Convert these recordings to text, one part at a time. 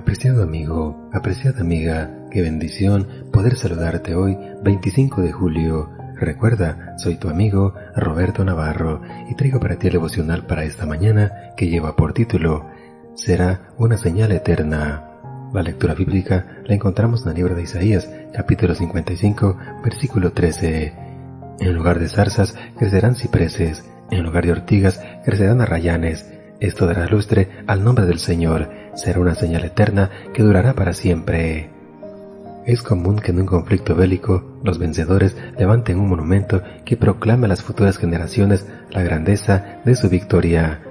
Apreciado amigo, apreciada amiga, qué bendición poder saludarte hoy, 25 de julio. Recuerda, soy tu amigo Roberto Navarro y traigo para ti el devocional para esta mañana que lleva por título Será una señal eterna. La lectura bíblica la encontramos en el libro de Isaías, capítulo 55, versículo 13. En lugar de zarzas crecerán cipreses, en lugar de ortigas crecerán arrayanes. Esto dará lustre al nombre del Señor será una señal eterna que durará para siempre. Es común que en un conflicto bélico los vencedores levanten un monumento que proclame a las futuras generaciones la grandeza de su victoria.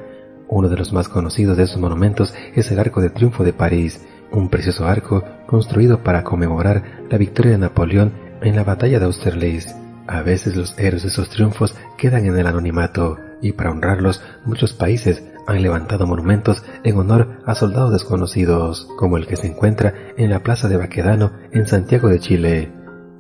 Uno de los más conocidos de esos monumentos es el Arco de Triunfo de París, un precioso arco construido para conmemorar la victoria de Napoleón en la batalla de Austerlitz. A veces los héroes de esos triunfos quedan en el anonimato, y para honrarlos muchos países han levantado monumentos en honor a soldados desconocidos, como el que se encuentra en la Plaza de Baquedano en Santiago de Chile.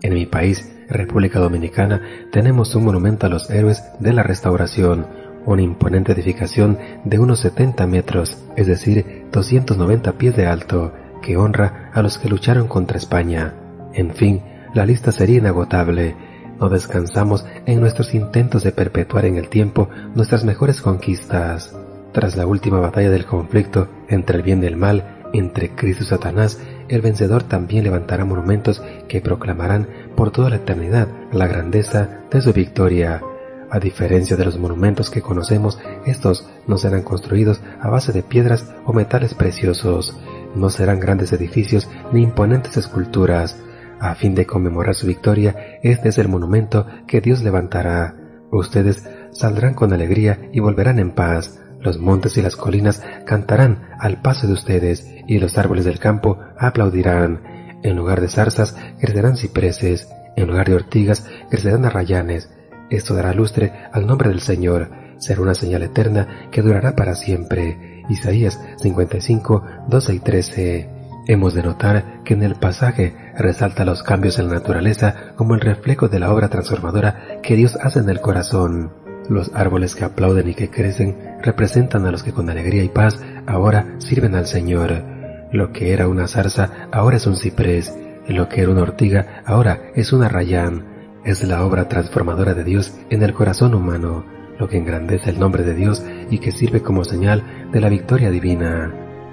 En mi país, República Dominicana, tenemos un monumento a los héroes de la restauración, una imponente edificación de unos 70 metros, es decir, 290 pies de alto, que honra a los que lucharon contra España. En fin, la lista sería inagotable. No descansamos en nuestros intentos de perpetuar en el tiempo nuestras mejores conquistas. Tras la última batalla del conflicto entre el bien y el mal, entre Cristo y Satanás, el vencedor también levantará monumentos que proclamarán por toda la eternidad la grandeza de su victoria. A diferencia de los monumentos que conocemos, estos no serán construidos a base de piedras o metales preciosos, no serán grandes edificios ni imponentes esculturas. A fin de conmemorar su victoria, este es el monumento que Dios levantará. Ustedes saldrán con alegría y volverán en paz los montes y las colinas cantarán al paso de ustedes, y los árboles del campo aplaudirán. En lugar de zarzas crecerán cipreses, en lugar de ortigas crecerán arrayanes. Esto dará lustre al nombre del Señor, será una señal eterna que durará para siempre. Isaías 55, 12 y 13. Hemos de notar que en el pasaje resalta los cambios en la naturaleza como el reflejo de la obra transformadora que Dios hace en el corazón. Los árboles que aplauden y que crecen representan a los que con alegría y paz ahora sirven al Señor. Lo que era una zarza ahora es un ciprés, lo que era una ortiga ahora es un arrayán. Es la obra transformadora de Dios en el corazón humano, lo que engrandece el nombre de Dios y que sirve como señal de la victoria divina.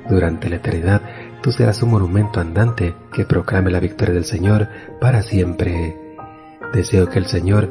Durante la eternidad, tú serás un monumento andante que proclame la victoria del Señor para siempre. Deseo que el Señor